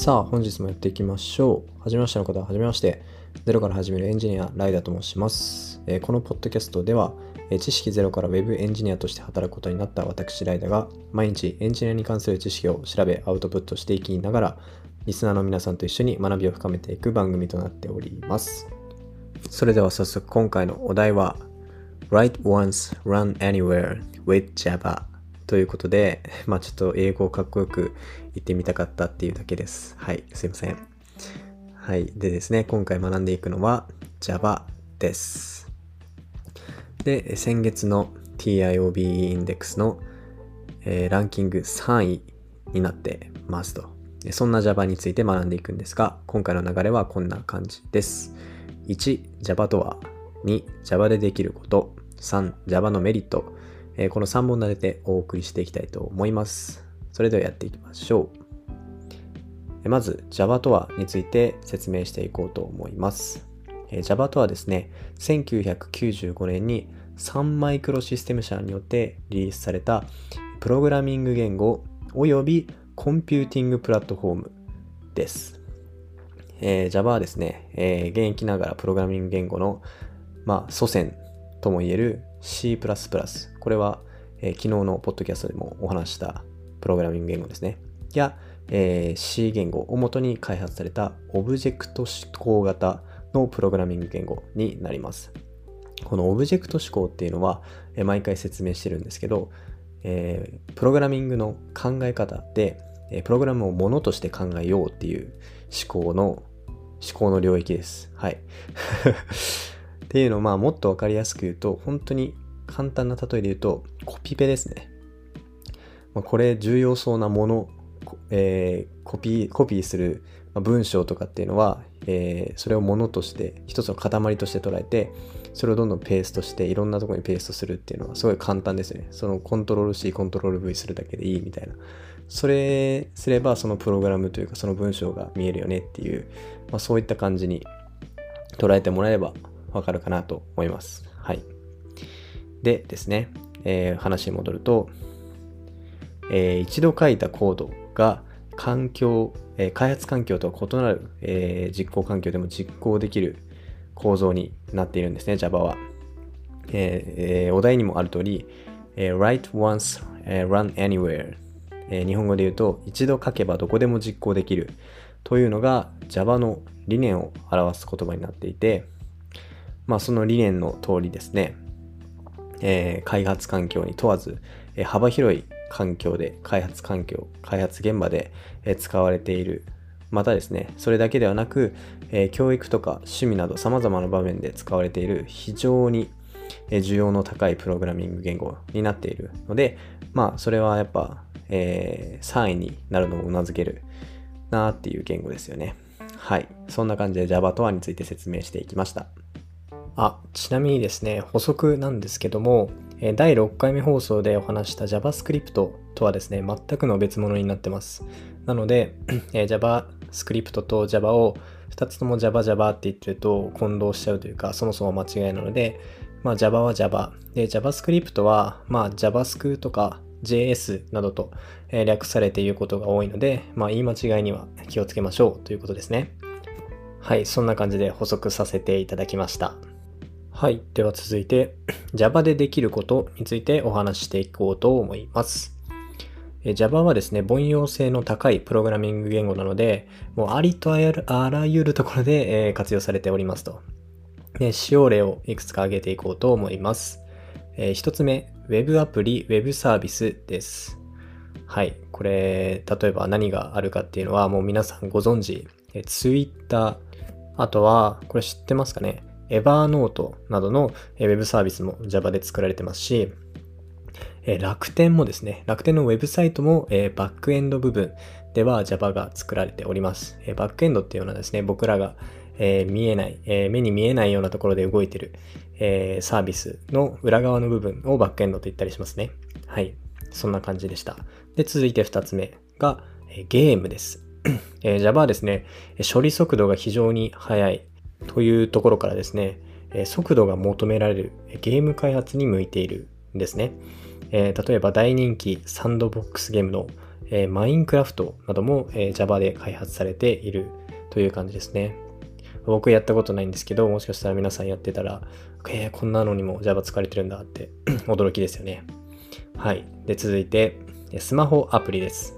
さあ、本日もやっていきましょう。はじめましての方は、はじめまして。ゼロから始めるエンジニア、ライダーと申します。えーこのポッドキャストでは、えー知識ゼロから Web エンジニアとして働くことになった私、ライダーが、毎日エンジニアに関する知識を調べ、アウトプットしていきながら、リスナーの皆さんと一緒に学びを深めていく番組となっております。それでは早速、今回のお題は、Write once, run anywhere with Java ということで、まあちょっと英語をかっこよく言ってみたかったっていうだけです。はい、すいません。はい。でですね、今回学んでいくのは Java です。で、先月の TIOB インデックスの、えーランキング3位になってますと。そんな Java について学んでいくんですが、今回の流れはこんな感じです。1、Java とは。2、Java でできること。3、Java のメリット。えこの3本立ててお送りしていきたいと思います。それではやっていきましょう。えまず Java とはについて説明していこうと思います。え Java とはですね、1995年にサンマイクロシステムズ社によってリリースされたプログラミング言語およびコンピューティングプラットフォームです。えー Java はですね、えー現役ながらプログラミング言語の、まあ、祖先ともいえる C++。これは、えー昨日のポッドキャストでもお話したプログラミング言語ですね。や、えー C 言語をもとに開発されたオブジェクト指向型のプログラミング言語になります。このオブジェクト指向っていうのは、えー毎回説明してるんですけど、えープログラミングの考え方で、えプログラムをものとして考えようっていう思考の、思考の領域です。はい。っていうのを、まあ、もっとわかりやすく言うと、本当に簡単な例えで言うと、コピペですね。まあ、これ、重要そうなもの、えーコピー、コピーする文章とかっていうのは、えーそれをものとして、一つの塊として捉えて、それをどんどんペーストして、いろんなとこにペーストするっていうのはすごい簡単ですね。そのコントロール C、コントロール V するだけでいいみたいな。それすれば、そのプログラムというか、その文章が見えるよねっていう、まあ、そういった感じに捉えてもらえればわかるかなと思います。はい。でですね、えー話に戻ると、えー一度書いたコードが環境、えー開発環境とは異なる、えー実行環境でも実行できる構造になっているんですね、Java は。ええーお題にもある通り、えー write once, えー run anywhere、えー日本語で言うと、一度書けばどこでも実行できる。というのが Java の理念を表す言葉になっていて、まあその理念の通りですね、えー開発環境に問わず、えー幅広い環境で開発環境開発現場で、えー使われている。またですねそれだけではなく、え教育とか趣味など様々な場面で使われている非常に需要の高いプログラミング言語になっているのでまあそれはやっぱ、えー3位になるのをうなずけるなっていう言語ですよね。はい。そんな感じで Java とはについて説明していきました。あ、ちなみにですね、補足なんですけども、第6回目放送でお話した JavaScript とはですね、全くの別物になってます。なので、えー JavaScript と Java を2つとも Java Java って言ってると混同しちゃうというか、そもそも間違いなので、まあ Java は Java。で、JavaScript は、まあ JavaScript とか JS などと、略されていることが多いので、まあ言い間違いには気をつけましょうということですね。はい、そんな感じで補足させていただきました。はい。では続いて Java でできることについてお話ししていこうと思います。Java はですね、凡庸性の高いプログラミング言語なので、もうありとあらゆるところで、活用されておりますと。で使用例をいくつか挙げていこうと思います。えー一つ目、Web アプリ、Web サービスです。はい。これ、例えば何があるかっていうのは、もう皆さんご存知、え Twitter、あとは、これ知ってますかね？Evernote などのえーウェブサービスも Java で作られてますし、楽天もですね、楽天のウェブサイトも、えバックエンド部分では Java が作られております。えバックエンドっていうのはですね、僕らが、え見えない、え目に見えないようなところで動いてる、えサービスの裏側の部分をバックエンドと言ったりしますね。はい。そんな感じでした。で、続いて2つ目が、えゲームです。え Java はですね、処理速度が非常に速いというところからですね、えー速度が求められるゲーム開発に向いているんですね。えー例えば大人気サンドボックスゲームの、えー、マインクラフトなども、えー、Java で開発されているという感じですね。僕やったことないんですけど、もしかしたら皆さんやってたら、えー、こんなのにも Java 使われてるんだって 驚きですよね。はい。で、続いて、スマホアプリです。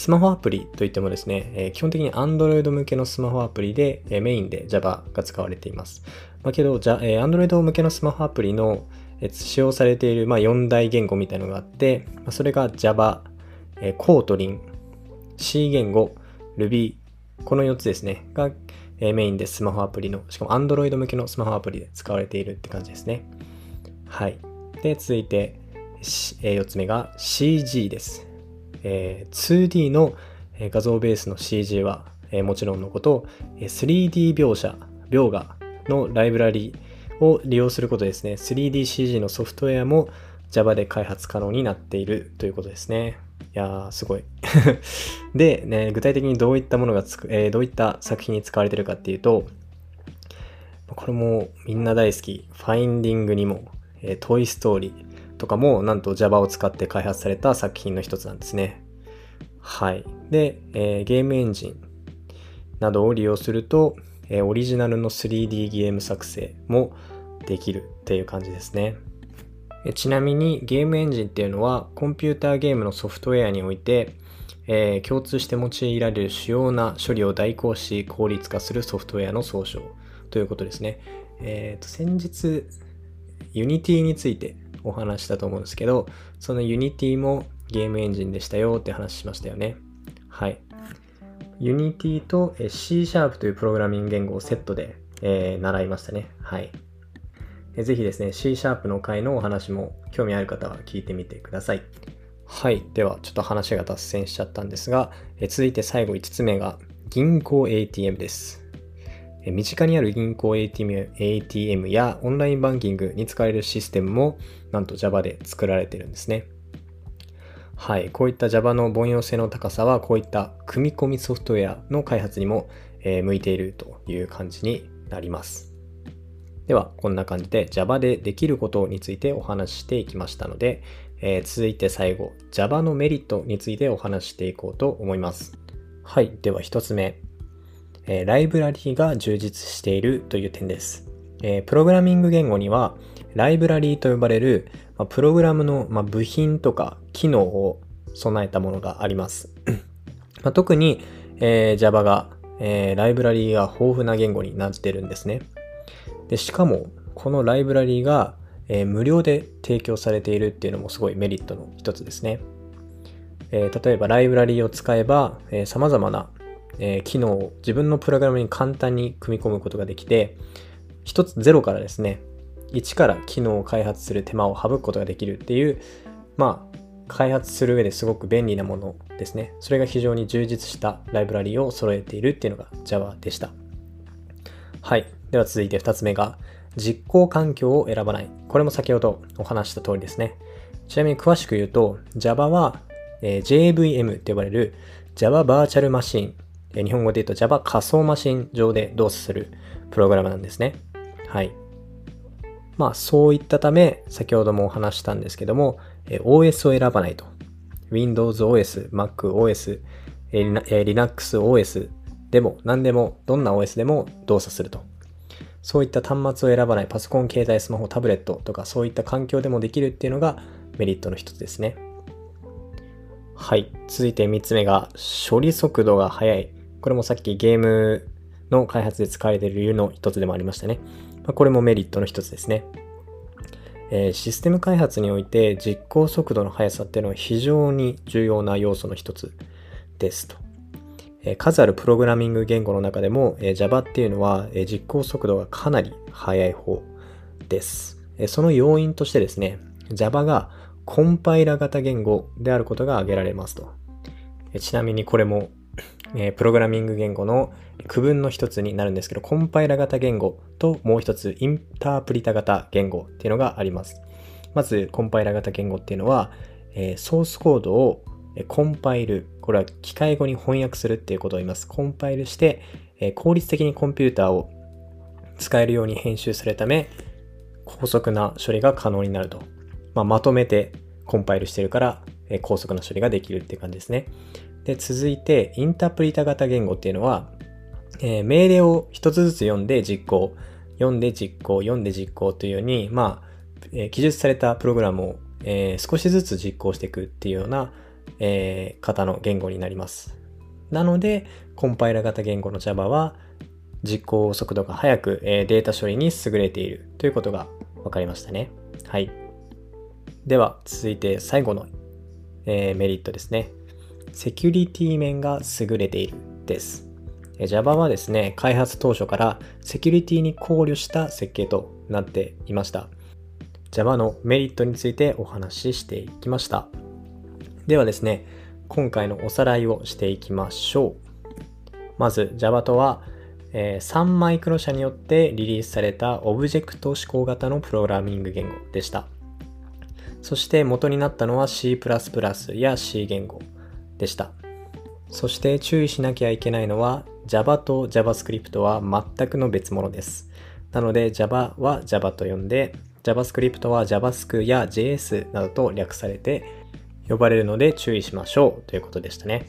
スマホアプリといってもですね、えー、基本的に Android 向けのスマホアプリで、えー、メインで Java が使われています。まあ、けど、じゃえー、Android 向けのスマホアプリの、えー、使用されている、まあ、4大言語みたいなのがあって、まあ、それが Java、えー、Kotlin、C 言語、Ruby、この4つですね、が、えー、メインでスマホアプリの、しかも Android 向けのスマホアプリで使われているって感じですね。はい。で、続いて、えー、4つ目が CG です。えー、2D の画像ベースの CG は、えー、もちろんのこと、3D 描写、描画のライブラリを利用することですね、3DCG のソフトウェアも Java で開発可能になっているということですね。いやー、すごい。で、ね、具体的にどういったものがつく、えー、どういった作品に使われてるかっていうと、これもみんな大好き、ファインディングにも、えー、トイストーリー、とかもなんと Java を使って開発された作品の一つなんですね。はい。で、えー、ゲームエンジンなどを利用すると、えー、オリジナルの 3D ゲーム作成もできるっていう感じですね。ちなみにゲームエンジンっていうのはコンピューターゲームのソフトウェアにおいて、えー、共通して用いられる主要な処理を代行し効率化するソフトウェアの総称ということですね。えっ、ー、と、先日、Unity についてお話したと思うんですけど、その Unity もゲームエンジンでしたよって話しましたよね。はい。Unity と C シャープというプログラミング言語をセットで、えー、習いましたね。はい。ぜひですね、C シャープの回のお話も興味ある方は聞いてみてください。はい。では、ちょっと話が脱線しちゃったんですが、え続いて最後5つ目が銀行 ATM です。身近にある銀行 ATM, ATM やオンラインバンキングに使えるシステムもなんと Java で作られてるんですね。はい。こういった Java の凡庸性の高さはこういった組み込みソフトウェアの開発にも、向いているという感じになります。では、こんな感じで Java でできることについてお話ししていきましたので、えー、続いて最後、Java のメリットについてお話していこうと思います。はい。では1つ目。え、ライブラリーが充実しているという点です。え、プログラミング言語には、ライブラリーと呼ばれる、ま、プログラムの、ま、部品とか機能を備えたものがあります。ま、特に、え、Java が、え、ライブラリーが豊富な言語になってるんですね。でしかも、このライブラリーが、え、無料で提供されているっていうのもすごいメリットの一つですね。え、例えばライブラリーを使えば、えー、様々なえー、機能を自分のプログラムに簡単に組み込むことができて、一つゼロからですね、一から機能を開発する手間を省くことができるっていう、まあ、開発する上ですごく便利なものですね。それが非常に充実したライブラリーを揃えているっていうのが Java でした。はい。では続いて2つ目が、実行環境を選ばない。これも先ほどお話した通りですね。ちなみに詳しく言うと、Java は、えー、JVM って呼ばれる Java バーチャルマシン日本語で言うと Java 仮想マシン上で動作するプログラムなんですね。はい。まあそういったため、先ほどもお話したんですけども、OS を選ばないと。Windows OS、Mac OS、Linux OS でも何でも、どんな OS でも動作すると。そういった端末を選ばないパソコン、携帯、スマホ、タブレットとかそういった環境でもできるっていうのがメリットの一つですね。はい。続いて3つ目が処理速度が速いこれもさっきゲームの開発で使われている理由の一つでもありましたね。ま、これもメリットの一つですね。え、システム開発において実行速度の速さっていうのは非常に重要な要素の一つですと。え、数あるプログラミング言語の中でも、え、Java っていうのは、え実行速度がかなり速い方です。えその要因としてですね、Java がコンパイラ型言語であることが挙げられますと。えちなみにこれもえプログラミング言語の区分の一つになるんですけど、コンパイラ型言語ともう一つインタープリタ型言語っていうのがあります。まず、コンパイラ型言語っていうのは、えソースコードをコンパイル、これは機械語に翻訳するっていうことを言います。コンパイルして、え効率的にコンピューターを使えるように編集するため、高速な処理が可能になると。まあ、まとめてコンパイルしてるから、え高速な処理ができるっていう感じですね。で、続いて、インタープリタ型言語っていうのは、えー、命令を一つずつ読んで実行、読んで実行、読んで実行というように、まあ、えー、記述されたプログラムを、えー、少しずつ実行していくっていうような、えー、型の言語になります。なので、コンパイラ型言語の Java は実行速度が速く、え、データ処理に優れているということが分かりましたね。はい。では、続いて最後の、え、メリットですね。セキュリティ面が優れているです。Java はですね、開発当初からセキュリティに考慮した設計となっていました。Java のメリットについてお話ししていきました。ではですね、今回のおさらいをしていきましょう。まず Java とは、え、3マイクロ社によってリリースされたオブジェクト指向型のプログラミング言語でした。そして元になったのは C++ や C 言語でした。そして注意しなきゃいけないのは Java と JavaScript は全くの別物です。なので Java は Java と呼んで JavaScript は JavaScript や JS などと略されて呼ばれるので注意しましょうということでしたね。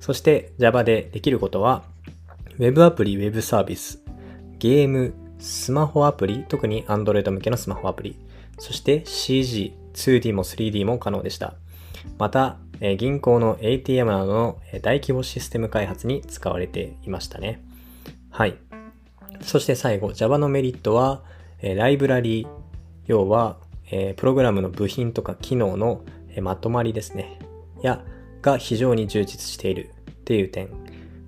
そして Java でできることは Web アプリ、Web サービス、ゲーム、スマホアプリ、特に Android 向けのスマホアプリ、そして CG、2D も 3D も可能でした。また、え銀行の ATM などの大規模システム開発に使われていましたね。はい。そして最後、Java のメリットは、えライブラリー、要は、えプログラムの部品とか機能の、えまとまりですね。や、が非常に充実しているっていう点。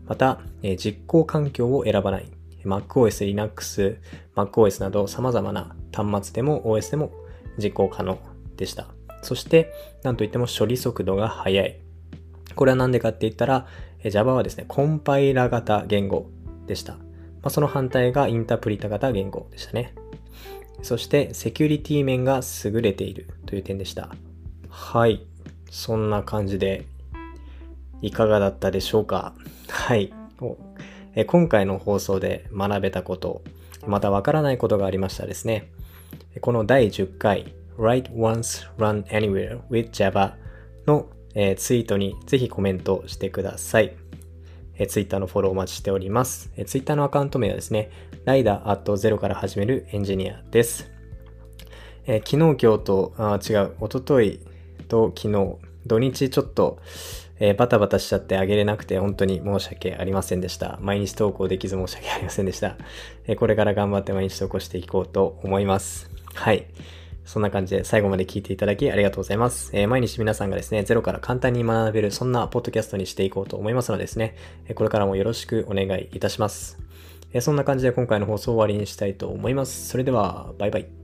また、え実行環境を選ばない。MacOS、Linux、MacOS など様々な端末でも OS でも実行可能でした。そして、なんといっても処理速度が速い。これは何でかって言ったら、Java はですね、コンパイラ型言語でした。まあ、その反対がインタープリタ型言語でしたね。そして、セキュリティ面が優れているという点でした。はい。そんな感じで、いかがだったでしょうか？はい。今回の放送で学べたこと、またわからないことがありましたらですね、この第10回 write once, run anywhere with Java の、えー、ツイートにぜひコメントしてください。えー、ツイッターのフォローお待ちしております。えー、ツイッターのアカウント名はですね、ライダー at ゼロから始めるエンジニアです。えー、昨日今日と、あ違う、おとといと昨日、土日ちょっと、えー、バタバタしちゃってあげれなくて本当に申し訳ありませんでした。毎日投稿できず申し訳ありませんでした。えー、これから頑張って毎日投稿していこうと思います。はい。そんな感じで最後まで聞いていただきありがとうございます。えー、毎日皆さんがですね、ゼロから簡単に学べる、そんなポッドキャストにしていこうと思いますのでですね、これからもよろしくお願いいたします。えー、そんな感じで今回の放送を終わりにしたいと思います。それでは、バイバイ。